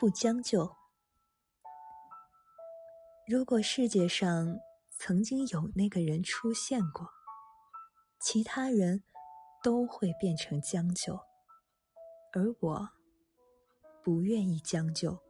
不将就。如果世界上曾经有那个人出现过其他人都会变成将就而我不愿意将就。